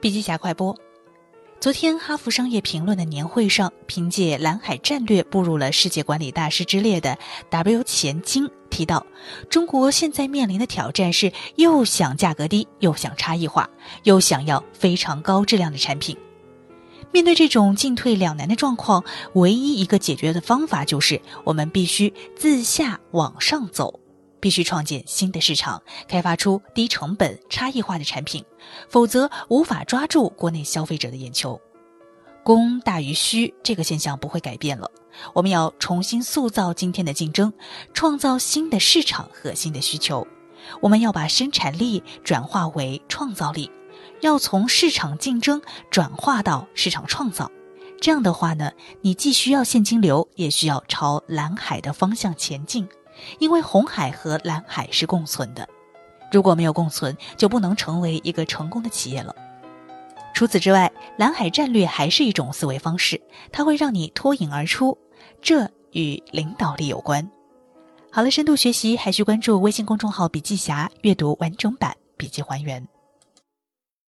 笔记侠快播。昨天，哈佛商业评论的年会上，凭借蓝海战略步入了世界管理大师之列的 W 钱金提到，中国现在面临的挑战是又想价格低，又想差异化，又想要非常高质量的产品。面对这种进退两难的状况，唯一一个解决的方法就是我们必须自下往上走。必须创建新的市场，开发出低成本、差异化的产品，否则无法抓住国内消费者的眼球。供大于需这个现象不会改变了。我们要重新塑造今天的竞争，创造新的市场和新的需求。我们要把生产力转化为创造力，要从市场竞争转化到市场创造。这样的话呢，你既需要现金流，也需要朝蓝海的方向前进。因为红海和蓝海是共存的，如果没有共存，就不能成为一个成功的企业了。除此之外，蓝海战略还是一种思维方式，它会让你脱颖而出，这与领导力有关。好了，深度学习还需关注微信公众号“笔记侠”，阅读完整版笔记还原。